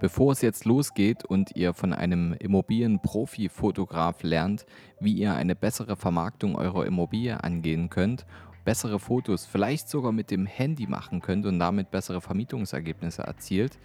Bevor es jetzt losgeht und ihr von einem Immobilienprofi-Fotograf lernt, wie ihr eine bessere Vermarktung eurer Immobilie angehen könnt, bessere Fotos vielleicht sogar mit dem Handy machen könnt und damit bessere Vermietungsergebnisse erzielt,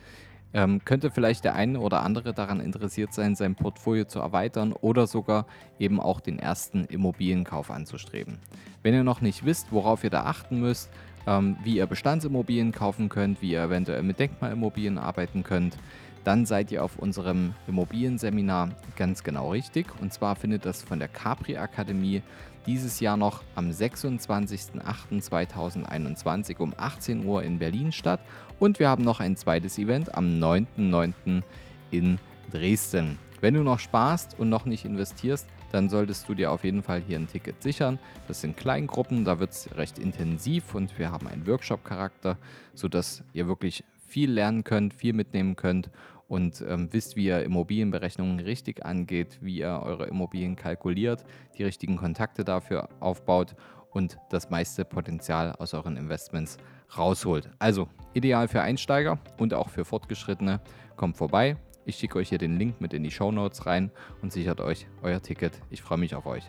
ähm, könnte vielleicht der eine oder andere daran interessiert sein, sein Portfolio zu erweitern oder sogar eben auch den ersten Immobilienkauf anzustreben. Wenn ihr noch nicht wisst, worauf ihr da achten müsst, ähm, wie ihr Bestandsimmobilien kaufen könnt, wie ihr eventuell mit Denkmalimmobilien arbeiten könnt, dann seid ihr auf unserem Immobilienseminar ganz genau richtig. Und zwar findet das von der Capri Akademie dieses Jahr noch am 26.08.2021 um 18 Uhr in Berlin statt. Und wir haben noch ein zweites Event am 9.09. in Dresden. Wenn du noch sparst und noch nicht investierst, dann solltest du dir auf jeden Fall hier ein Ticket sichern. Das sind Kleingruppen, da wird es recht intensiv und wir haben einen Workshop-Charakter, sodass ihr wirklich viel lernen könnt, viel mitnehmen könnt und ähm, wisst, wie ihr Immobilienberechnungen richtig angeht, wie ihr eure Immobilien kalkuliert, die richtigen Kontakte dafür aufbaut und das meiste Potenzial aus euren Investments rausholt. Also ideal für Einsteiger und auch für Fortgeschrittene. Kommt vorbei. Ich schicke euch hier den Link mit in die Show Notes rein und sichert euch euer Ticket. Ich freue mich auf euch.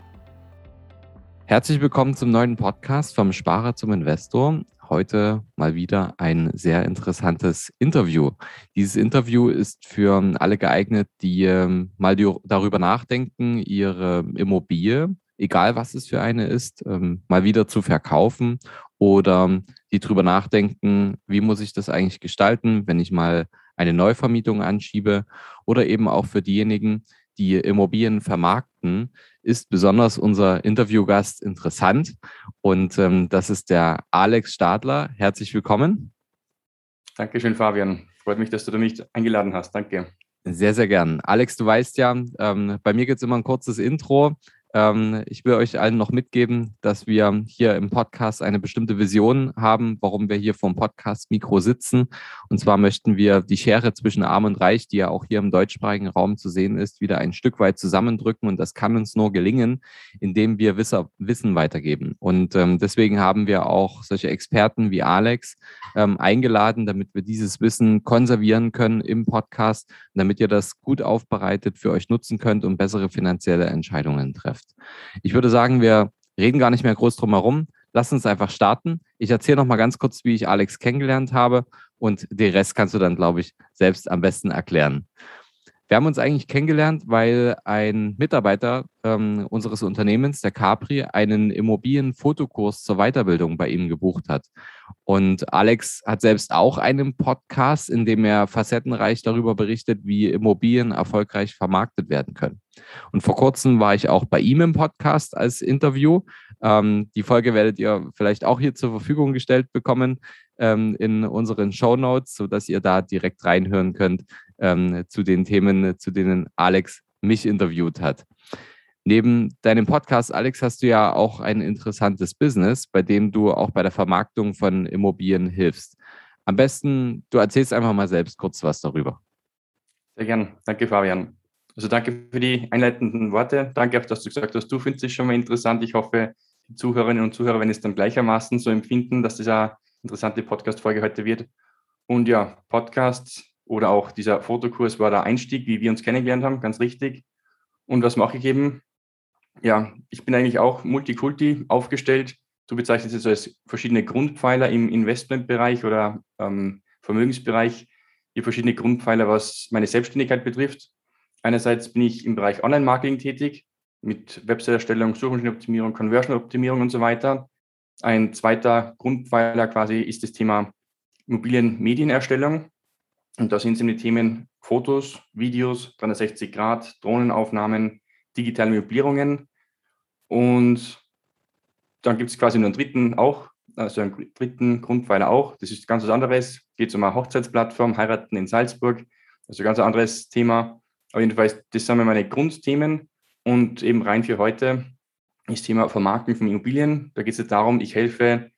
Herzlich willkommen zum neuen Podcast vom Sparer zum Investor heute mal wieder ein sehr interessantes Interview. Dieses Interview ist für alle geeignet, die ähm, mal darüber nachdenken, ihre Immobilie, egal was es für eine ist, ähm, mal wieder zu verkaufen oder die darüber nachdenken, wie muss ich das eigentlich gestalten, wenn ich mal eine Neuvermietung anschiebe oder eben auch für diejenigen, die Immobilien vermarkten, ist besonders unser Interviewgast interessant. Und ähm, das ist der Alex Stadler. Herzlich willkommen. Dankeschön, Fabian. Freut mich, dass du mich eingeladen hast. Danke. Sehr, sehr gern. Alex, du weißt ja, ähm, bei mir gibt es immer ein kurzes Intro. Ähm, ich will euch allen noch mitgeben, dass wir hier im Podcast eine bestimmte Vision haben, warum wir hier vom Podcast-Mikro sitzen. Und zwar möchten wir die Schere zwischen Arm und Reich, die ja auch hier im deutschsprachigen Raum zu sehen ist, wieder ein Stück weit zusammendrücken. Und das kann uns nur gelingen, indem wir Wissen weitergeben. Und ähm, deswegen haben wir auch solche Experten wie Alex ähm, eingeladen, damit wir dieses Wissen konservieren können im Podcast, damit ihr das gut aufbereitet für euch nutzen könnt und bessere finanzielle Entscheidungen trefft. Ich würde sagen, wir reden gar nicht mehr groß drum herum. Lass uns einfach starten. Ich erzähle noch mal ganz kurz, wie ich Alex kennengelernt habe und den Rest kannst du dann, glaube ich, selbst am besten erklären. Wir haben uns eigentlich kennengelernt, weil ein Mitarbeiter ähm, unseres Unternehmens, der Capri, einen Immobilienfotokurs zur Weiterbildung bei ihm gebucht hat. Und Alex hat selbst auch einen Podcast, in dem er facettenreich darüber berichtet, wie Immobilien erfolgreich vermarktet werden können. Und vor kurzem war ich auch bei ihm im Podcast als Interview. Ähm, die Folge werdet ihr vielleicht auch hier zur Verfügung gestellt bekommen ähm, in unseren Show Notes, sodass ihr da direkt reinhören könnt ähm, zu den Themen, zu denen Alex mich interviewt hat. Neben deinem Podcast, Alex, hast du ja auch ein interessantes Business, bei dem du auch bei der Vermarktung von Immobilien hilfst. Am besten, du erzählst einfach mal selbst kurz was darüber. Sehr gern. Danke, Fabian. Also danke für die einleitenden Worte. Danke auch, dass du gesagt hast, du findest es schon mal interessant. Ich hoffe, die Zuhörerinnen und Zuhörer werden es dann gleichermaßen so empfinden, dass das eine interessante Podcast-Folge heute wird. Und ja, Podcast oder auch dieser Fotokurs war der Einstieg, wie wir uns kennengelernt haben, ganz richtig. Und was mache ich eben? Ja, ich bin eigentlich auch Multikulti aufgestellt. Du bezeichnest es als verschiedene Grundpfeiler im Investmentbereich oder ähm, Vermögensbereich, die verschiedene Grundpfeiler, was meine Selbstständigkeit betrifft. Einerseits bin ich im Bereich Online-Marketing tätig, mit Website-Erstellung, Suchmaschinenoptimierung, Conversion-Optimierung und so weiter. Ein zweiter Grundpfeiler quasi ist das Thema Immobilienmedienerstellung. Und da sind es die Themen Fotos, Videos, 360 Grad, Drohnenaufnahmen, digitale Möblierungen. Und dann gibt es quasi nur einen dritten auch, also einen dritten Grundpfeiler auch. Das ist ganz was anderes. Geht um eine Hochzeitsplattform, Heiraten in Salzburg. Also ganz ein anderes Thema. Auf jeden Fall, das sind meine Grundthemen. Und eben rein für heute ist Thema Vermarktung von Immobilien. Da geht es darum, ich helfe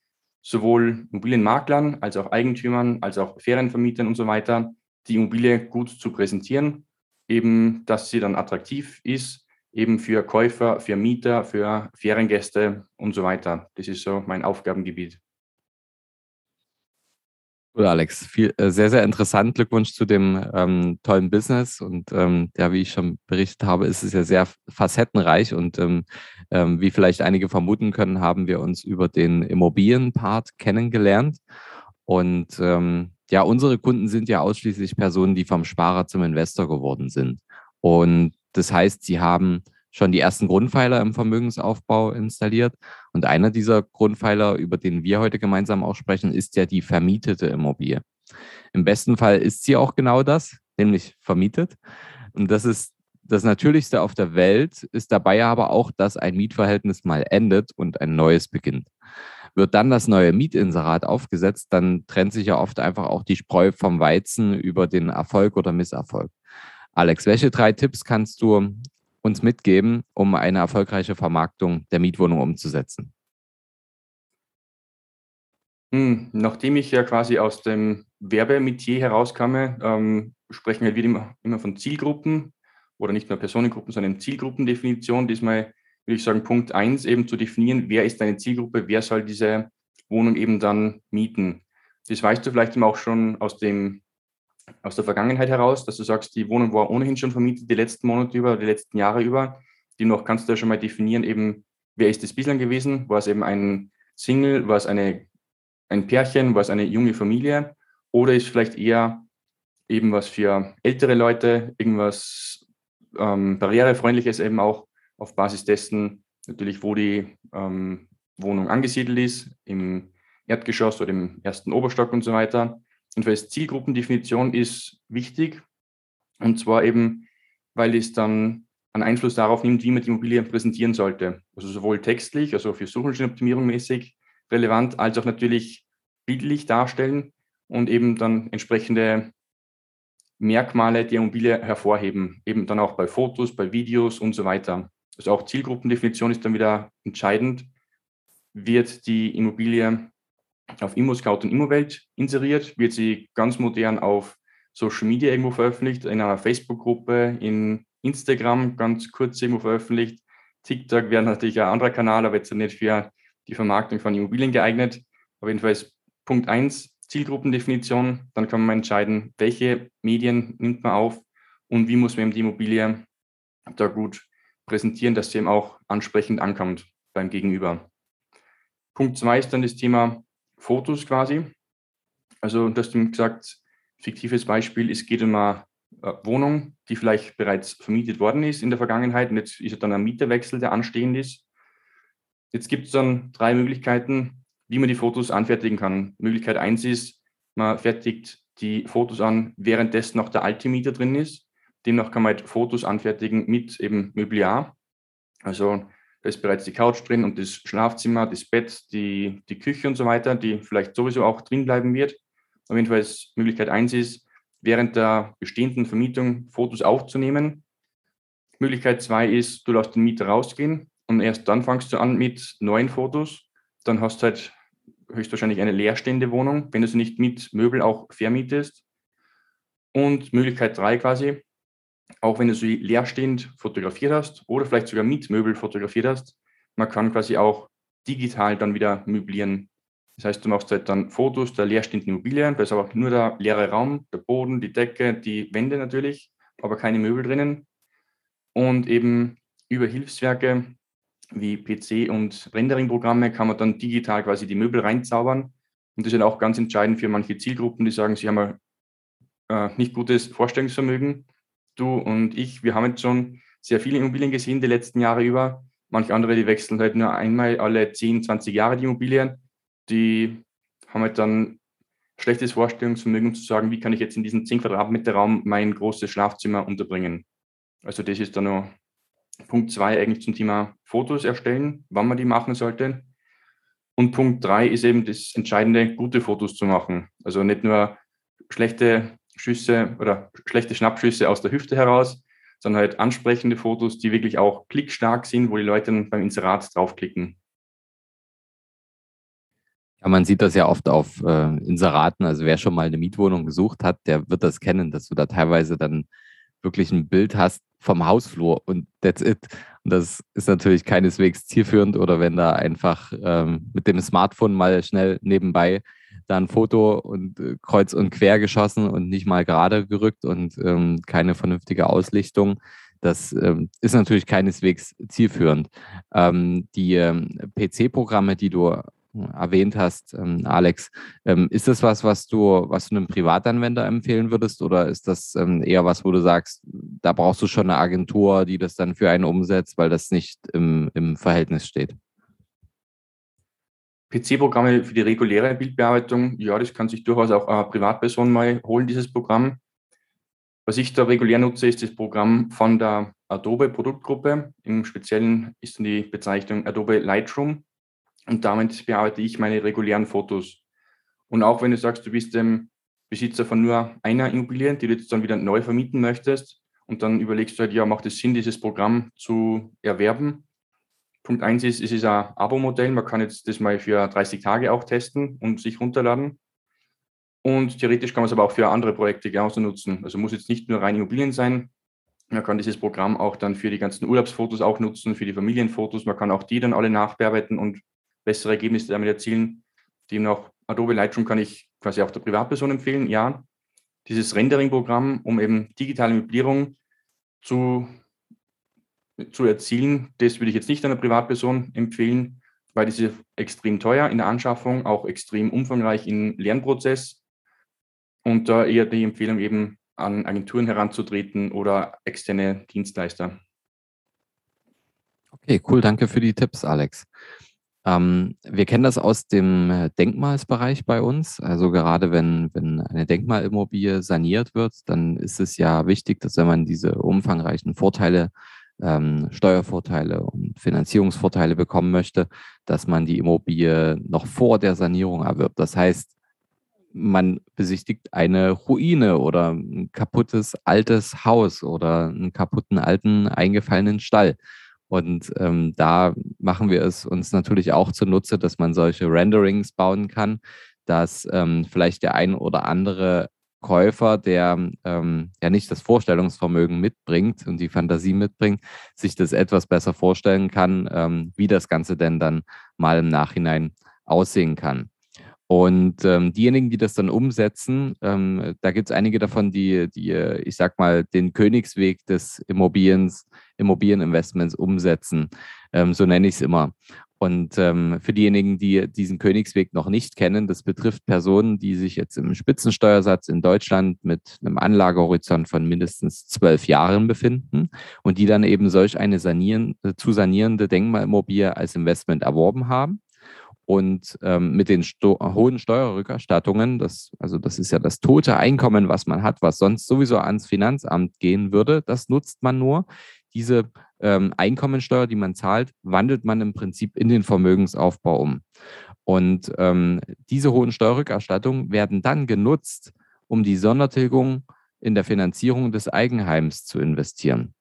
sowohl Immobilienmaklern als auch Eigentümern, als auch Ferienvermietern und so weiter, die Immobilie gut zu präsentieren, eben, dass sie dann attraktiv ist, eben für Käufer, für Mieter, für Feriengäste und so weiter. Das ist so mein Aufgabengebiet. Cool, Alex. Viel, äh, sehr, sehr interessant. Glückwunsch zu dem ähm, tollen Business. Und ähm, ja, wie ich schon berichtet habe, ist es ja sehr facettenreich. Und ähm, ähm wie vielleicht einige vermuten können, haben wir uns über den Immobilienpart kennengelernt. Und ähm, ja, unsere Kunden sind ja ausschließlich Personen, die vom Sparer zum Investor geworden sind. Und das heißt, sie haben schon die ersten Grundpfeiler im Vermögensaufbau installiert. Und einer dieser Grundpfeiler, über den wir heute gemeinsam auch sprechen, ist ja die vermietete Immobilie. Im besten Fall ist sie auch genau das, nämlich vermietet. Und das ist das Natürlichste auf der Welt, ist dabei aber auch, dass ein Mietverhältnis mal endet und ein neues beginnt. Wird dann das neue Mietinserat aufgesetzt, dann trennt sich ja oft einfach auch die Spreu vom Weizen über den Erfolg oder Misserfolg. Alex, welche drei Tipps kannst du uns mitgeben, um eine erfolgreiche Vermarktung der Mietwohnung umzusetzen? Hm, nachdem ich ja quasi aus dem Werbemetier herauskomme, ähm, sprechen wir wieder immer, von Zielgruppen oder nicht nur Personengruppen, sondern Zielgruppendefinition. Diesmal würde ich sagen, Punkt 1 eben zu definieren, wer ist deine Zielgruppe, wer soll diese Wohnung eben dann mieten. Das weißt du vielleicht auch schon aus dem aus der Vergangenheit heraus, dass du sagst, die Wohnung war ohnehin schon vermietet, die letzten Monate über, die letzten Jahre über. Die noch kannst du ja schon mal definieren, eben, wer ist das bislang gewesen? War es eben ein Single, war es eine, ein Pärchen, war es eine junge Familie? Oder ist vielleicht eher eben was für ältere Leute, irgendwas ähm, barrierefreundliches eben auch auf Basis dessen, natürlich, wo die ähm, Wohnung angesiedelt ist, im Erdgeschoss oder im ersten Oberstock und so weiter. Jedenfalls Zielgruppendefinition ist wichtig. Und zwar eben, weil es dann einen Einfluss darauf nimmt, wie man die Immobilie präsentieren sollte. Also sowohl textlich, also für Suchmaschinenoptimierung mäßig relevant, als auch natürlich bildlich darstellen und eben dann entsprechende Merkmale der Immobilie hervorheben. Eben dann auch bei Fotos, bei Videos und so weiter. Also auch Zielgruppendefinition ist dann wieder entscheidend. Wird die Immobilie auf ImmoScout und ImmoWelt inseriert, wird sie ganz modern auf Social Media irgendwo veröffentlicht, in einer Facebook-Gruppe, in Instagram ganz kurz irgendwo veröffentlicht. TikTok wäre natürlich ein anderer Kanal, aber jetzt nicht für die Vermarktung von Immobilien geeignet. Auf jeden Fall ist Punkt 1 Zielgruppendefinition. Dann kann man entscheiden, welche Medien nimmt man auf und wie muss man eben die Immobilie da gut präsentieren, dass sie eben auch ansprechend ankommt beim Gegenüber. Punkt 2 ist dann das Thema Fotos quasi. Also du hast ihm gesagt, fiktives Beispiel, es geht um eine äh, Wohnung, die vielleicht bereits vermietet worden ist in der Vergangenheit und jetzt ist dann ein Mieterwechsel, der anstehend ist. Jetzt gibt es dann drei Möglichkeiten, wie man die Fotos anfertigen kann. Möglichkeit eins ist, man fertigt die Fotos an, währenddessen noch der alte Mieter drin ist. Demnach kann man halt Fotos anfertigen mit eben Möbliar. Also da ist bereits die Couch drin und das Schlafzimmer, das Bett, die, die Küche und so weiter, die vielleicht sowieso auch drin bleiben wird. Auf jeden Fall ist Möglichkeit eins ist, während der bestehenden Vermietung Fotos aufzunehmen. Möglichkeit zwei ist, du lässt den Mieter rausgehen und erst dann fangst du an mit neuen Fotos. Dann hast du halt höchstwahrscheinlich eine leerstehende Wohnung, wenn du sie nicht mit Möbel auch vermietest. Und Möglichkeit drei quasi, auch wenn du sie leerstehend fotografiert hast oder vielleicht sogar mit Möbel fotografiert hast, man kann quasi auch digital dann wieder möblieren. Das heißt, du machst halt dann Fotos der leerstehenden Immobilien, da ist aber nur der leere Raum, der Boden, die Decke, die Wände natürlich, aber keine Möbel drinnen. Und eben über Hilfswerke wie PC und Rendering-Programme kann man dann digital quasi die Möbel reinzaubern. Und das ist auch ganz entscheidend für manche Zielgruppen, die sagen, sie haben ein äh, nicht gutes Vorstellungsvermögen du und ich, wir haben jetzt schon sehr viele Immobilien gesehen die letzten Jahre über. Manche andere, die wechseln halt nur einmal alle 10, 20 Jahre die Immobilien. Die haben halt dann schlechtes Vorstellungsvermögen, um zu sagen, wie kann ich jetzt in diesem 10 Quadratmeter Raum mein großes Schlafzimmer unterbringen. Also das ist dann noch Punkt 2 eigentlich zum Thema Fotos erstellen, wann man die machen sollte. Und Punkt 3 ist eben das Entscheidende, gute Fotos zu machen. Also nicht nur schlechte Schüsse oder schlechte Schnappschüsse aus der Hüfte heraus, sondern halt ansprechende Fotos, die wirklich auch klickstark sind, wo die Leute dann beim Inserat draufklicken. Ja, man sieht das ja oft auf äh, Inseraten. Also wer schon mal eine Mietwohnung gesucht hat, der wird das kennen, dass du da teilweise dann wirklich ein Bild hast vom Hausflur und that's it. Und das ist natürlich keineswegs zielführend oder wenn da einfach ähm, mit dem Smartphone mal schnell nebenbei da ein Foto und äh, kreuz und quer geschossen und nicht mal gerade gerückt und ähm, keine vernünftige Auslichtung. Das ähm, ist natürlich keineswegs zielführend. Ähm, die ähm, PC-Programme, die du äh, erwähnt hast, ähm, Alex, ähm, ist das was, was du, was du einem Privatanwender empfehlen würdest oder ist das eher was, wo du sagst, da brauchst du schon eine Agentur, die das dann für einen umsetzt, weil das nicht im, im Verhältnis steht? PC-Programme für die reguläre Bildbearbeitung, ja, das kann sich durchaus auch eine Privatperson mal holen, dieses Programm. Was ich da regulär nutze, ist das Programm von der Adobe Produktgruppe. Im Speziellen ist die Bezeichnung Adobe Lightroom und damit bearbeite ich meine regulären Fotos. Und auch wenn du sagst, du bist dem Besitzer von nur einer Immobilie, die du jetzt dann wieder neu vermieten möchtest und dann überlegst du halt, ja, macht es Sinn, dieses Programm zu erwerben, Punkt 1 ist, es ist ein Abo-Modell. Man kann jetzt das mal für 30 Tage auch testen und sich runterladen. Und theoretisch kann man es aber auch für andere Projekte genauso nutzen. Also muss jetzt nicht nur rein Immobilien sein. Man kann dieses Programm auch dann für die ganzen Urlaubsfotos auch nutzen, für die Familienfotos. Man kann auch die dann alle nachbearbeiten und bessere Ergebnisse damit erzielen. Demnach Adobe Lightroom kann ich quasi auch der Privatperson empfehlen. Ja, dieses Rendering-Programm, um eben digitale Möblierung zu zu erzielen, das würde ich jetzt nicht einer Privatperson empfehlen, weil das ist extrem teuer in der Anschaffung, auch extrem umfangreich im Lernprozess und da eher die Empfehlung eben an Agenturen heranzutreten oder externe Dienstleister. Okay, cool, danke für die Tipps, Alex. Ähm, wir kennen das aus dem Denkmalsbereich bei uns. Also gerade wenn, wenn eine Denkmalimmobilie saniert wird, dann ist es ja wichtig, dass wenn man diese umfangreichen Vorteile ähm, Steuervorteile und Finanzierungsvorteile bekommen möchte, dass man die Immobilie noch vor der Sanierung erwirbt. Das heißt, man besichtigt eine Ruine oder ein kaputtes altes Haus oder einen kaputten alten eingefallenen Stall. Und ähm, da machen wir es uns natürlich auch zunutze, dass man solche Renderings bauen kann, dass ähm, vielleicht der ein oder andere Käufer, der ähm, ja nicht das Vorstellungsvermögen mitbringt und die Fantasie mitbringt, sich das etwas besser vorstellen kann, ähm, wie das Ganze denn dann mal im Nachhinein aussehen kann. Und ähm, diejenigen, die das dann umsetzen, ähm, da gibt es einige davon, die, die, ich sag mal, den Königsweg des Immobiliens, Immobilieninvestments umsetzen. Ähm, so nenne ich es immer. Und ähm, für diejenigen, die diesen Königsweg noch nicht kennen, das betrifft Personen, die sich jetzt im Spitzensteuersatz in Deutschland mit einem Anlagehorizont von mindestens zwölf Jahren befinden und die dann eben solch eine sanieren, äh, zu sanierende Denkmalimmobilie als Investment erworben haben. Und ähm, mit den Sto hohen Steuerrückerstattungen, das, also das ist ja das tote Einkommen, was man hat, was sonst sowieso ans Finanzamt gehen würde, das nutzt man nur. Diese ähm, Einkommensteuer, die man zahlt, wandelt man im Prinzip in den Vermögensaufbau um. Und ähm, diese hohen Steuerrückerstattungen werden dann genutzt, um die Sondertilgung in der Finanzierung des Eigenheims zu investieren.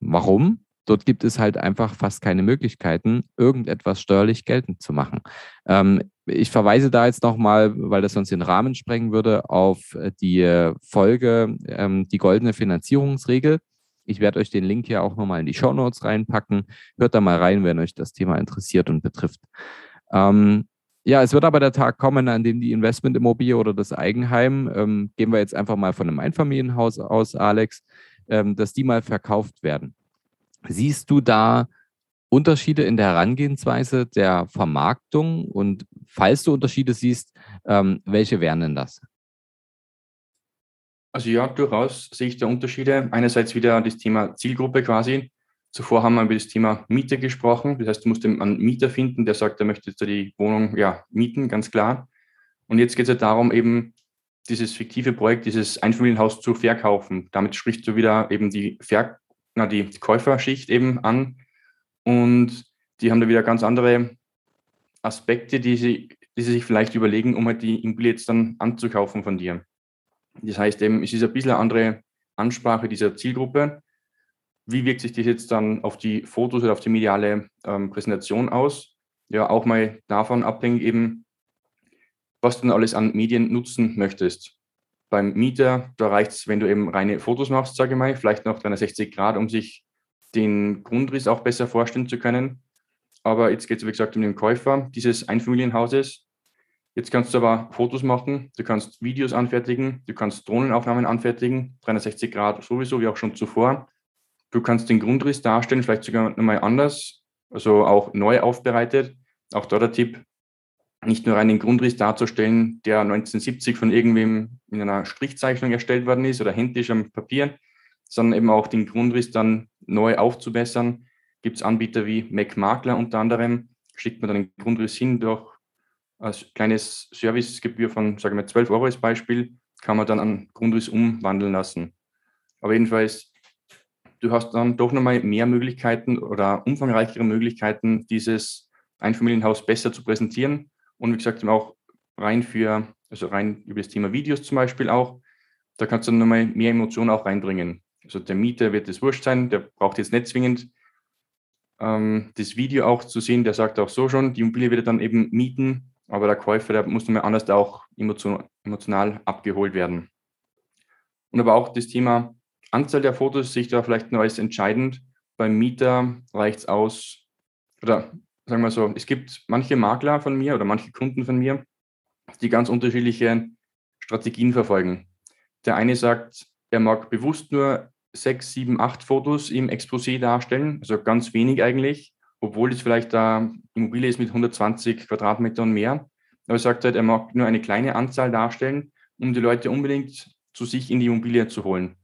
Warum? Dort gibt es halt einfach fast keine Möglichkeiten, irgendetwas steuerlich geltend zu machen. Ähm, ich verweise da jetzt nochmal, weil das sonst den Rahmen sprengen würde, auf die Folge, ähm, die goldene Finanzierungsregel. Ich werde euch den Link hier auch nochmal in die Show Notes reinpacken. Hört da mal rein, wenn euch das Thema interessiert und betrifft. Ähm, ja, es wird aber der Tag kommen, an dem die Investmentimmobilie oder das Eigenheim, ähm, gehen wir jetzt einfach mal von einem Einfamilienhaus aus, Alex, ähm, dass die mal verkauft werden. Siehst du da Unterschiede in der Herangehensweise der Vermarktung? Und falls du Unterschiede siehst, ähm, welche wären denn das? Also ja, durchaus sehe ich da Unterschiede. Einerseits wieder das Thema Zielgruppe quasi. Zuvor haben wir über das Thema Miete gesprochen. Das heißt, du musst einen Mieter finden, der sagt, er möchte jetzt die Wohnung ja, mieten, ganz klar. Und jetzt geht es ja darum, eben dieses fiktive Projekt, dieses Einfamilienhaus zu verkaufen. Damit sprichst du wieder eben die, Ver na, die Käuferschicht eben an. Und die haben da wieder ganz andere Aspekte, die sie, die sie sich vielleicht überlegen, um halt die Immobilie jetzt dann anzukaufen von dir. Das heißt eben, es ist ein bisschen eine andere Ansprache dieser Zielgruppe. Wie wirkt sich das jetzt dann auf die Fotos oder auf die mediale ähm, Präsentation aus? Ja, auch mal davon abhängig eben, was du dann alles an Medien nutzen möchtest. Beim Mieter, da reicht es, wenn du eben reine Fotos machst, sage ich mal, vielleicht noch 360 Grad, um sich den Grundriss auch besser vorstellen zu können. Aber jetzt geht es, wie gesagt, um den Käufer dieses Einfamilienhauses. Jetzt kannst du aber Fotos machen, du kannst Videos anfertigen, du kannst Drohnenaufnahmen anfertigen, 360 Grad sowieso, wie auch schon zuvor. Du kannst den Grundriss darstellen, vielleicht sogar nochmal anders, also auch neu aufbereitet. Auch da der Tipp, nicht nur einen Grundriss darzustellen, der 1970 von irgendwem in einer Strichzeichnung erstellt worden ist oder händisch am Papier, sondern eben auch den Grundriss dann neu aufzubessern. Gibt es Anbieter wie MacMakler unter anderem, schickt man dann den Grundriss hin durch als kleines Servicegebühr von, sagen wir, 12 Euro als Beispiel, kann man dann einen Grundriss umwandeln lassen. Aber jedenfalls, du hast dann doch nochmal mehr Möglichkeiten oder umfangreichere Möglichkeiten, dieses Einfamilienhaus besser zu präsentieren. Und wie gesagt, auch rein für, also rein über das Thema Videos zum Beispiel auch, da kannst du dann nochmal mehr Emotionen auch reinbringen. Also der Mieter wird es wurscht sein, der braucht jetzt nicht zwingend ähm, das Video auch zu sehen, der sagt auch so schon, die Immobilie wird er dann eben mieten aber der Käufer, der muss nochmal anders auch emotional abgeholt werden. Und aber auch das Thema Anzahl der Fotos sehe ich da vielleicht noch als entscheidend. Beim Mieter reicht es aus, oder sagen wir so, es gibt manche Makler von mir oder manche Kunden von mir, die ganz unterschiedliche Strategien verfolgen. Der eine sagt, er mag bewusst nur sechs, sieben, acht Fotos im Exposé darstellen, also ganz wenig eigentlich, obwohl es vielleicht da Immobilie ist mit 120 Quadratmetern und mehr. Aber er sagt halt, er mag nur eine kleine Anzahl darstellen, um die Leute unbedingt zu sich in die Immobilie zu holen,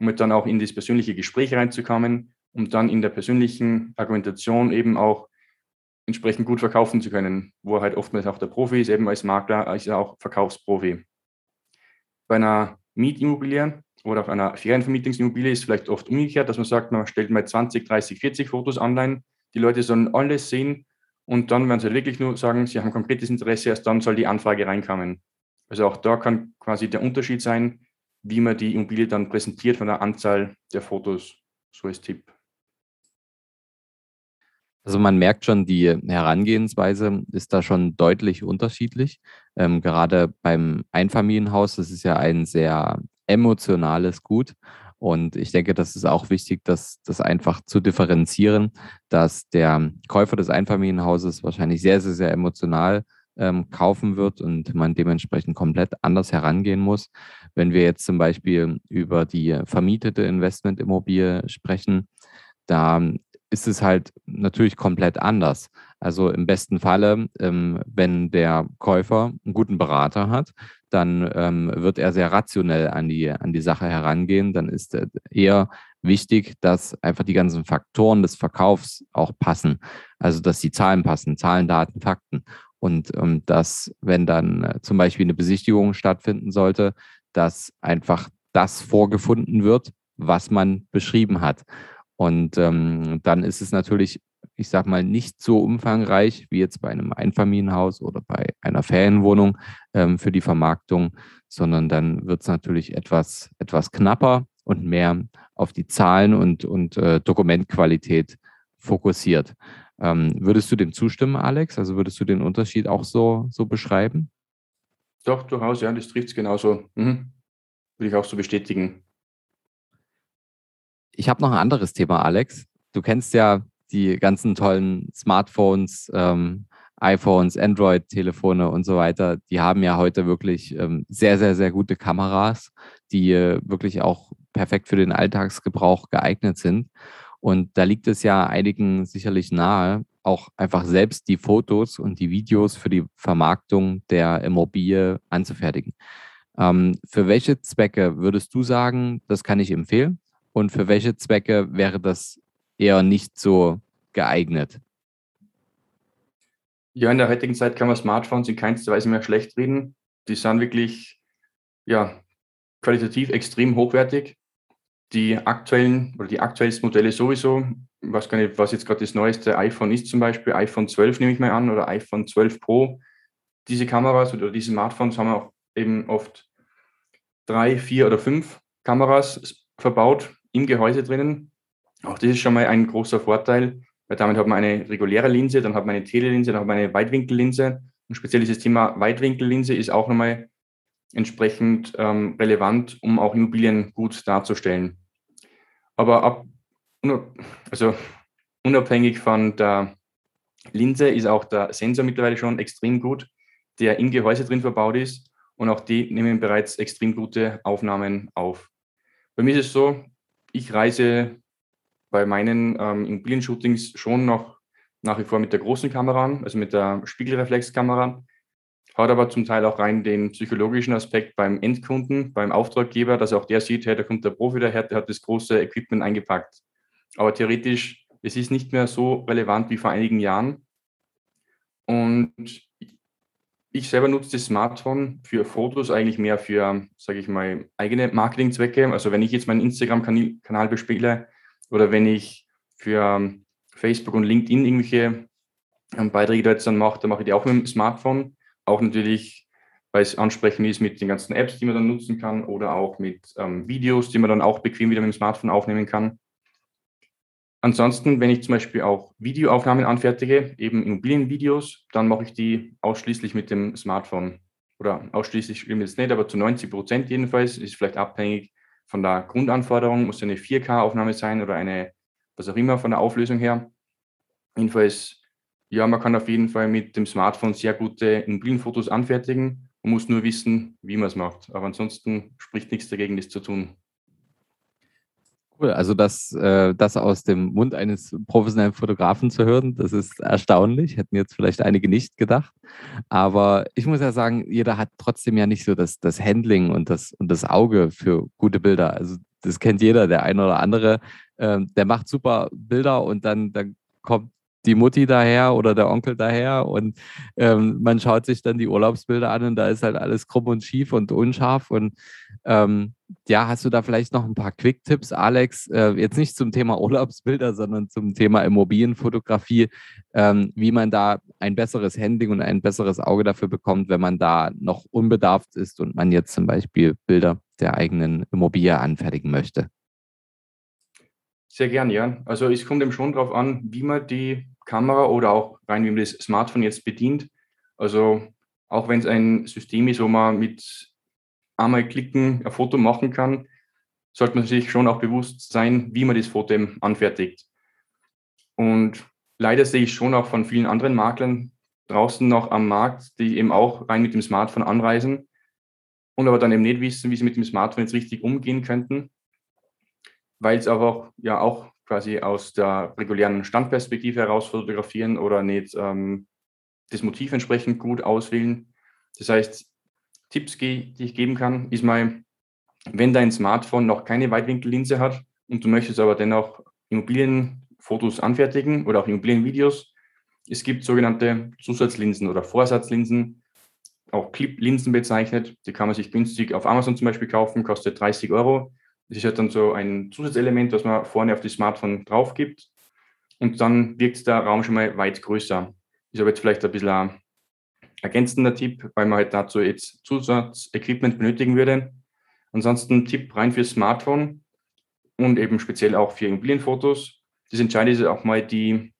um dann auch in das persönliche Gespräch reinzukommen, um dann in der persönlichen Argumentation eben auch entsprechend gut verkaufen zu können, wo er halt oftmals auch der Profi ist, eben als Makler, als auch Verkaufsprofi. Bei einer Mietimmobilie oder auf einer Ferienvermietungsimmobilie ist es vielleicht oft umgekehrt, dass man sagt, man stellt mal 20, 30, 40 Fotos online die Leute sollen alles sehen und dann werden sie wirklich nur sagen, sie haben konkretes Interesse, erst dann soll die Anfrage reinkommen. Also auch da kann quasi der Unterschied sein, wie man die Immobilie dann präsentiert von der Anzahl der Fotos. So als Tipp. Also man merkt schon, die Herangehensweise ist da schon deutlich unterschiedlich. Ähm, gerade beim Einfamilienhaus, das ist ja ein sehr emotionales Gut. Und ich denke, das ist auch wichtig, das, das einfach zu differenzieren, dass der Käufer des Einfamilienhauses wahrscheinlich sehr, sehr, sehr emotional ähm, kaufen wird und man dementsprechend komplett anders herangehen muss. Wenn wir jetzt zum Beispiel über die vermietete Investmentimmobilie sprechen, da ist es halt natürlich komplett anders. Also im besten Falle, ähm, wenn der Käufer einen guten Berater hat, dann ähm, wird er sehr rationell an die, an die Sache herangehen. Dann ist eher wichtig, dass einfach die ganzen Faktoren des Verkaufs auch passen. Also dass die Zahlen passen, Zahlen, Daten, Fakten. Und ähm, dass, wenn dann äh, zum Beispiel eine Besichtigung stattfinden sollte, dass einfach das vorgefunden wird, was man beschrieben hat. Und ähm, dann ist es natürlich, ich sag mal, nicht so umfangreich wie jetzt bei einem Einfamilienhaus oder bei einer Ferienwohnung ähm, für die Vermarktung, sondern dann wird es natürlich etwas, etwas knapper und mehr auf die Zahlen und, und äh, Dokumentqualität fokussiert. Ähm, würdest du dem zustimmen, Alex? Also würdest du den Unterschied auch so, so beschreiben? Doch, durchaus, ja, das trifft es genauso. Mhm. Würde ich auch so bestätigen. Ich habe noch ein anderes Thema, Alex. Du kennst ja die ganzen tollen Smartphones, ähm, iPhones, Android-Telefone und so weiter. Die haben ja heute wirklich ähm, sehr, sehr, sehr gute Kameras, die äh, wirklich auch perfekt für den Alltagsgebrauch geeignet sind. Und da liegt es ja einigen sicherlich nahe, auch einfach selbst die Fotos und die Videos für die Vermarktung der Immobilie anzufertigen. Ähm, für welche Zwecke würdest du sagen, das kann ich empfehlen? Und für welche Zwecke wäre das eher nicht so geeignet? Ja, in der heutigen Zeit kann man Smartphones in keinster Weise mehr schlecht reden. Die sind wirklich ja, qualitativ extrem hochwertig. Die aktuellen oder die aktuellsten Modelle sowieso, was, kann ich, was jetzt gerade das neueste iPhone ist, zum Beispiel iPhone 12 nehme ich mal an oder iPhone 12 Pro. Diese Kameras oder diese Smartphones haben auch eben oft drei, vier oder fünf Kameras verbaut im Gehäuse drinnen. Auch das ist schon mal ein großer Vorteil, weil damit hat man eine reguläre Linse, dann hat man eine Telelinse, dann hat man eine Weitwinkellinse. Und speziell dieses Thema Weitwinkellinse ist auch nochmal entsprechend ähm, relevant, um auch Immobilien gut darzustellen. Aber ab, also unabhängig von der Linse ist auch der Sensor mittlerweile schon extrem gut. der im Gehäuse drin verbaut ist und auch die nehmen bereits extrem gute Aufnahmen auf. Bei mir ist es so, ich reise bei meinen ähm, Immobilien-Shootings schon noch nach wie vor mit der großen Kamera an, also mit der Spiegelreflexkamera. Hat aber zum Teil auch rein den psychologischen Aspekt beim Endkunden, beim Auftraggeber, dass auch der sieht, hey, da kommt der Profi daher, der hat das große Equipment eingepackt. Aber theoretisch, es ist nicht mehr so relevant wie vor einigen Jahren. Und ich selber nutze das Smartphone für Fotos eigentlich mehr für, sage ich mal, eigene Marketingzwecke. Also wenn ich jetzt meinen Instagram-Kanal bespiele oder wenn ich für Facebook und LinkedIn irgendwelche ähm, Beiträge da jetzt dann mache, dann mache ich die auch mit dem Smartphone. Auch natürlich, weil es ansprechend ist mit den ganzen Apps, die man dann nutzen kann oder auch mit ähm, Videos, die man dann auch bequem wieder mit dem Smartphone aufnehmen kann. Ansonsten, wenn ich zum Beispiel auch Videoaufnahmen anfertige, eben Immobilienvideos, dann mache ich die ausschließlich mit dem Smartphone. Oder ausschließlich stimmt jetzt nicht, aber zu 90 Prozent jedenfalls. Ist vielleicht abhängig von der Grundanforderung, muss eine 4K-Aufnahme sein oder eine, was auch immer von der Auflösung her. Jedenfalls, ja, man kann auf jeden Fall mit dem Smartphone sehr gute Immobilienfotos anfertigen. Man muss nur wissen, wie man es macht. Aber ansonsten spricht nichts dagegen, das zu tun. Cool, also das, äh, das aus dem Mund eines professionellen Fotografen zu hören, das ist erstaunlich. Hätten jetzt vielleicht einige nicht gedacht. Aber ich muss ja sagen, jeder hat trotzdem ja nicht so das, das Handling und das, und das Auge für gute Bilder. Also das kennt jeder, der eine oder andere, äh, der macht super Bilder und dann, dann kommt die Mutti daher oder der Onkel daher und ähm, man schaut sich dann die Urlaubsbilder an und da ist halt alles krumm und schief und unscharf. Und ähm, ja, hast du da vielleicht noch ein paar Quick-Tipps, Alex? Äh, jetzt nicht zum Thema Urlaubsbilder, sondern zum Thema Immobilienfotografie, ähm, wie man da ein besseres Handling und ein besseres Auge dafür bekommt, wenn man da noch unbedarft ist und man jetzt zum Beispiel Bilder der eigenen Immobilie anfertigen möchte. Sehr gern, ja. Also es kommt eben schon darauf an, wie man die Kamera oder auch rein, wie man das Smartphone jetzt bedient. Also auch wenn es ein System ist, wo man mit einmal klicken ein Foto machen kann, sollte man sich schon auch bewusst sein, wie man das Foto eben anfertigt. Und leider sehe ich schon auch von vielen anderen Maklern draußen noch am Markt, die eben auch rein mit dem Smartphone anreisen und aber dann eben nicht wissen, wie sie mit dem Smartphone jetzt richtig umgehen könnten, weil es aber ja auch quasi aus der regulären Standperspektive heraus fotografieren oder nicht ähm, das Motiv entsprechend gut auswählen. Das heißt, Tipps, die ich geben kann, ist mal, wenn dein Smartphone noch keine Weitwinkellinse hat und du möchtest aber dennoch Immobilienfotos anfertigen oder auch Immobilienvideos, es gibt sogenannte Zusatzlinsen oder Vorsatzlinsen, auch Clip-Linsen bezeichnet. Die kann man sich günstig auf Amazon zum Beispiel kaufen, kostet 30 Euro. Das ist halt dann so ein Zusatzelement, das man vorne auf das Smartphone drauf gibt. Und dann wirkt der Raum schon mal weit größer. Ist aber jetzt vielleicht ein bisschen ein ergänzender Tipp, weil man halt dazu jetzt Zusatzequipment benötigen würde. Ansonsten Tipp rein fürs Smartphone und eben speziell auch für Immobilienfotos. Das Entscheidende ist auch mal die,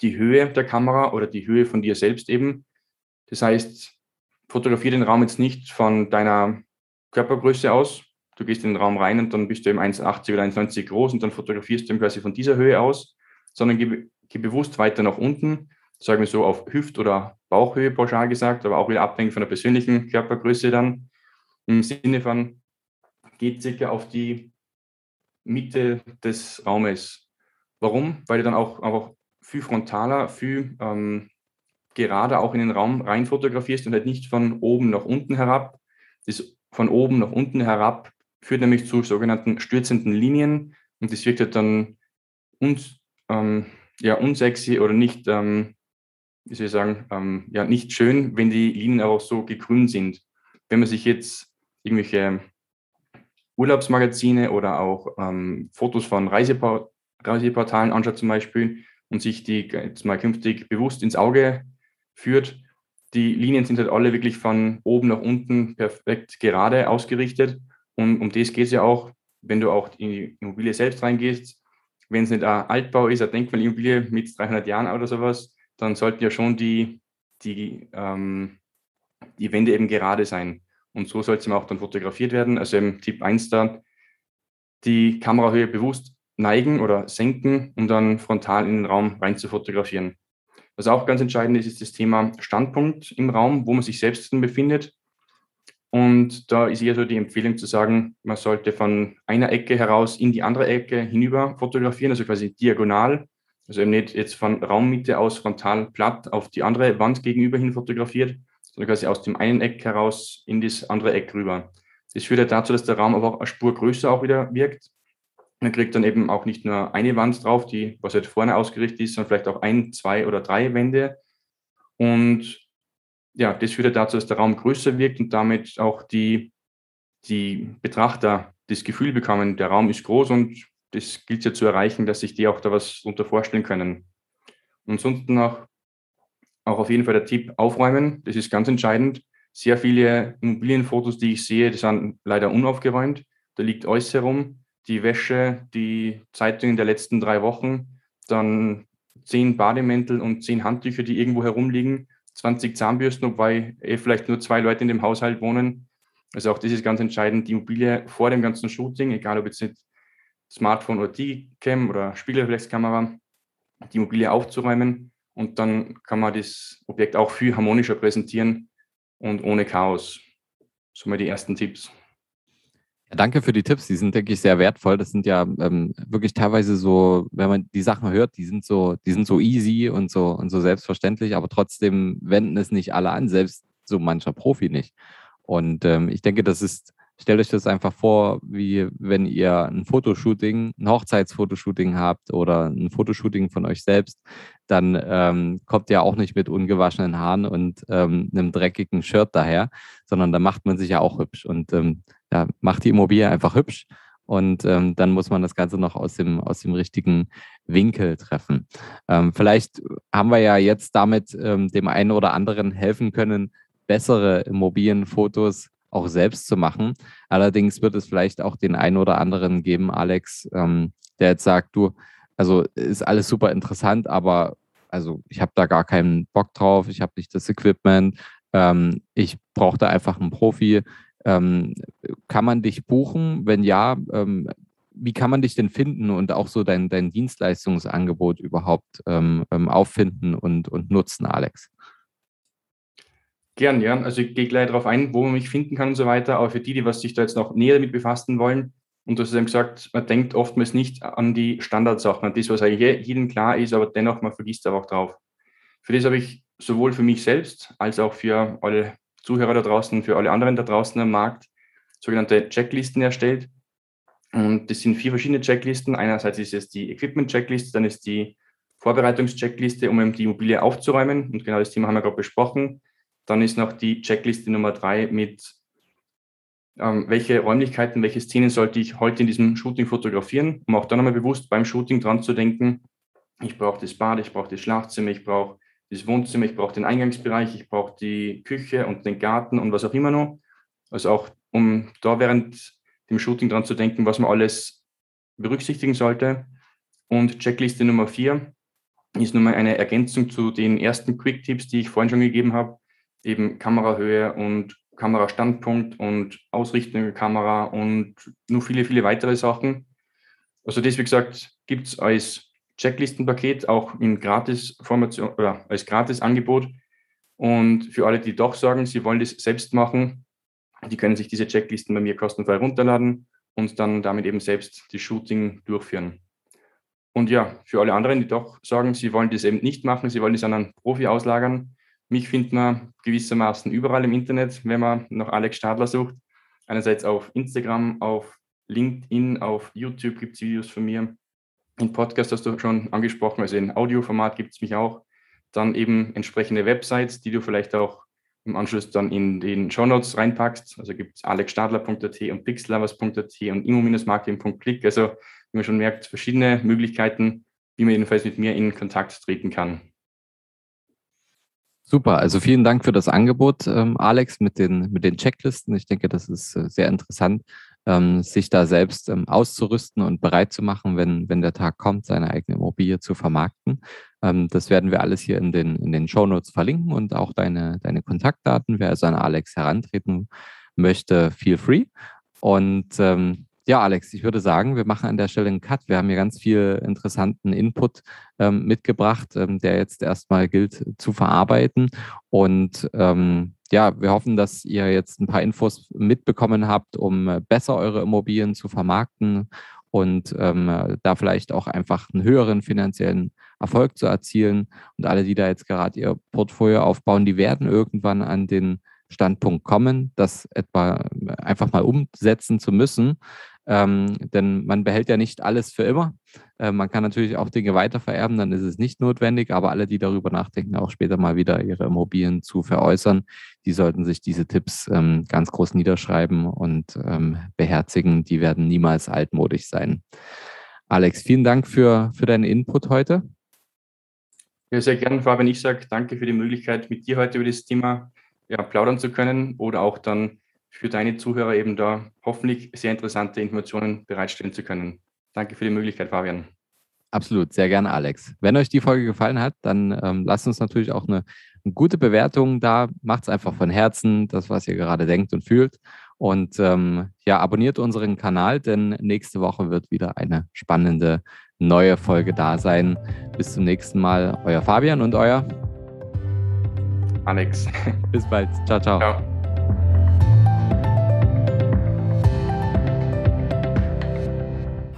die Höhe der Kamera oder die Höhe von dir selbst eben. Das heißt, fotografiere den Raum jetzt nicht von deiner Körpergröße aus, du gehst in den Raum rein und dann bist du eben 1,80 oder 1,90 groß und dann fotografierst du ihn quasi von dieser Höhe aus, sondern geh, geh bewusst weiter nach unten, sagen wir so auf Hüft- oder Bauchhöhe pauschal gesagt, aber auch wieder abhängig von der persönlichen Körpergröße dann. Im Sinne von, geht circa auf die Mitte des Raumes. Warum? Weil du dann auch einfach viel frontaler, viel ähm, gerader auch in den Raum rein fotografierst und halt nicht von oben nach unten herab. Das von oben nach unten herab führt nämlich zu sogenannten stürzenden Linien und das wirkt halt dann uns, ähm, ja, unsexy oder nicht, ähm, wie soll ich sagen, ähm, ja, nicht schön, wenn die Linien auch so gekrümmt sind. Wenn man sich jetzt irgendwelche Urlaubsmagazine oder auch ähm, Fotos von Reiseport Reiseportalen anschaut zum Beispiel und sich die jetzt mal künftig bewusst ins Auge führt, die Linien sind halt alle wirklich von oben nach unten perfekt gerade ausgerichtet und um das geht es ja auch, wenn du auch in die Immobilie selbst reingehst. Wenn es nicht ein Altbau ist, eine Denkmalimmobilie mit 300 Jahren oder sowas, dann sollten ja schon die, die, ähm, die Wände eben gerade sein. Und so soll es auch dann fotografiert werden. Also im Tipp 1 da, die Kamerahöhe bewusst neigen oder senken, um dann frontal in den Raum rein zu fotografieren. Was auch ganz entscheidend ist, ist das Thema Standpunkt im Raum, wo man sich selbst befindet. Und da ist eher so die Empfehlung zu sagen, man sollte von einer Ecke heraus in die andere Ecke hinüber fotografieren, also quasi diagonal. Also eben nicht jetzt von Raummitte aus frontal platt auf die andere Wand gegenüber hin fotografiert, sondern quasi aus dem einen Eck heraus in das andere Eck rüber. Das führt ja dazu, dass der Raum aber auch eine Spur größer auch wieder wirkt. Man kriegt dann eben auch nicht nur eine Wand drauf, die, was halt vorne ausgerichtet ist, sondern vielleicht auch ein, zwei oder drei Wände. Und ja, das führt dazu, dass der Raum größer wirkt und damit auch die, die Betrachter das Gefühl bekommen, der Raum ist groß und das gilt ja zu erreichen, dass sich die auch da was darunter vorstellen können. Und ansonsten auch, auch auf jeden Fall der Tipp, aufräumen, das ist ganz entscheidend. Sehr viele Immobilienfotos, die ich sehe, die sind leider unaufgeräumt. Da liegt alles herum. Die Wäsche, die Zeitungen der letzten drei Wochen, dann zehn Bademäntel und zehn Handtücher, die irgendwo herumliegen. 20 Zahnbürsten, wobei eh vielleicht nur zwei Leute in dem Haushalt wohnen. Also auch das ist ganz entscheidend, die Immobilie vor dem ganzen Shooting, egal ob jetzt nicht Smartphone oder D-Cam oder Spiegelreflexkamera, die Immobilie aufzuräumen und dann kann man das Objekt auch viel harmonischer präsentieren und ohne Chaos. So mal die ersten Tipps. Ja, danke für die Tipps, die sind, denke ich, sehr wertvoll. Das sind ja ähm, wirklich teilweise so, wenn man die Sachen hört, die sind so, die sind so easy und so und so selbstverständlich, aber trotzdem wenden es nicht alle an, selbst so mancher Profi nicht. Und ähm, ich denke, das ist, stellt euch das einfach vor, wie wenn ihr ein Fotoshooting, ein Hochzeitsfotoshooting habt oder ein Fotoshooting von euch selbst, dann ähm, kommt ihr auch nicht mit ungewaschenen Haaren und ähm, einem dreckigen Shirt daher, sondern da macht man sich ja auch hübsch. Und ähm, ja, macht die Immobilie einfach hübsch und ähm, dann muss man das Ganze noch aus dem, aus dem richtigen Winkel treffen. Ähm, vielleicht haben wir ja jetzt damit ähm, dem einen oder anderen helfen können, bessere Immobilienfotos auch selbst zu machen. Allerdings wird es vielleicht auch den einen oder anderen geben, Alex, ähm, der jetzt sagt, du, also ist alles super interessant, aber also ich habe da gar keinen Bock drauf, ich habe nicht das Equipment, ähm, ich brauche da einfach einen Profi, ähm, kann man dich buchen? Wenn ja, ähm, wie kann man dich denn finden und auch so dein, dein Dienstleistungsangebot überhaupt ähm, ähm auffinden und, und nutzen, Alex? Gern, ja. Also ich gehe gleich darauf ein, wo man mich finden kann und so weiter. Aber für die, die was sich da jetzt noch näher damit befassen wollen, und du hast eben gesagt, man denkt oftmals nicht an die Standardsachen, an das, was eigentlich jedem klar ist, aber dennoch, man vergisst aber auch drauf. Für das habe ich sowohl für mich selbst als auch für alle Zuhörer da draußen, für alle anderen da draußen am Markt sogenannte Checklisten erstellt. Und das sind vier verschiedene Checklisten. Einerseits ist es die Equipment-Checkliste, dann ist die Vorbereitungs-Checkliste, um die Immobilie aufzuräumen. Und genau das Thema haben wir gerade besprochen. Dann ist noch die Checkliste Nummer drei mit, ähm, welche Räumlichkeiten, welche Szenen sollte ich heute in diesem Shooting fotografieren, um auch dann nochmal bewusst beim Shooting dran zu denken, ich brauche das Bad, ich brauche das Schlafzimmer, ich brauche das Wohnzimmer, ich brauche den Eingangsbereich, ich brauche die Küche und den Garten und was auch immer noch. Also auch, um da während dem Shooting dran zu denken, was man alles berücksichtigen sollte. Und Checkliste Nummer vier ist nun mal eine Ergänzung zu den ersten Quick-Tipps, die ich vorhin schon gegeben habe. Eben Kamerahöhe und Kamerastandpunkt und Ausrichtung der Kamera und nur viele, viele weitere Sachen. Also das, wie gesagt, gibt es als Checklistenpaket auch in Gratis-Formation oder als Gratis-Angebot. Und für alle, die doch sagen, sie wollen das selbst machen, die können sich diese Checklisten bei mir kostenfrei runterladen und dann damit eben selbst die Shooting durchführen. Und ja, für alle anderen, die doch sagen, sie wollen das eben nicht machen, sie wollen das an einen Profi auslagern. Mich findet man gewissermaßen überall im Internet, wenn man nach Alex Stadler sucht. Einerseits auf Instagram, auf LinkedIn, auf YouTube gibt es Videos von mir. Im Podcast hast du schon angesprochen, also in Audioformat gibt es mich auch. Dann eben entsprechende Websites, die du vielleicht auch im Anschluss dann in den Show Notes reinpackst. Also gibt es alexstadler.at und pixlovers.at und immo-marketing.click. Also wie man schon merkt, verschiedene Möglichkeiten, wie man jedenfalls mit mir in Kontakt treten kann. Super, also vielen Dank für das Angebot, ähm, Alex, mit den, mit den Checklisten. Ich denke, das ist äh, sehr interessant ähm, sich da selbst ähm, auszurüsten und bereit zu machen, wenn, wenn der Tag kommt, seine eigene Immobilie zu vermarkten. Ähm, das werden wir alles hier in den, in den Show Notes verlinken und auch deine, deine Kontaktdaten. Wer also an Alex herantreten möchte, feel free. Und ähm, ja, Alex, ich würde sagen, wir machen an der Stelle einen Cut. Wir haben hier ganz viel interessanten Input ähm, mitgebracht, ähm, der jetzt erstmal gilt zu verarbeiten. Und ja, wir hoffen, dass ihr jetzt ein paar Infos mitbekommen habt, um äh, besser eure Immobilien zu vermarkten und ähm, da vielleicht auch einfach einen höheren finanziellen Erfolg zu erzielen. Und alle, die da jetzt gerade ihr Portfolio aufbauen, die werden irgendwann an den Standpunkt kommen, das etwa einfach mal umsetzen zu müssen. Ähm, denn man behält ja nicht alles für immer. Äh, man kann natürlich auch Dinge weitervererben, dann ist es nicht notwendig, aber alle, die darüber nachdenken, auch später mal wieder ihre Immobilien zu veräußern, die sollten sich diese Tipps ähm, ganz groß niederschreiben und ähm, beherzigen. Die werden niemals altmodisch sein. Alex, vielen Dank für, für deinen Input heute. Ja, sehr gerne, Fabian. Ich sage danke für die Möglichkeit, mit dir heute über das Thema ja, plaudern zu können oder auch dann für deine Zuhörer eben da hoffentlich sehr interessante Informationen bereitstellen zu können. Danke für die Möglichkeit, Fabian. Absolut, sehr gerne, Alex. Wenn euch die Folge gefallen hat, dann ähm, lasst uns natürlich auch eine, eine gute Bewertung da. Macht es einfach von Herzen, das, was ihr gerade denkt und fühlt. Und ähm, ja, abonniert unseren Kanal, denn nächste Woche wird wieder eine spannende neue Folge da sein. Bis zum nächsten Mal, euer Fabian und euer Alex. Bis bald. Ciao, ciao. ciao.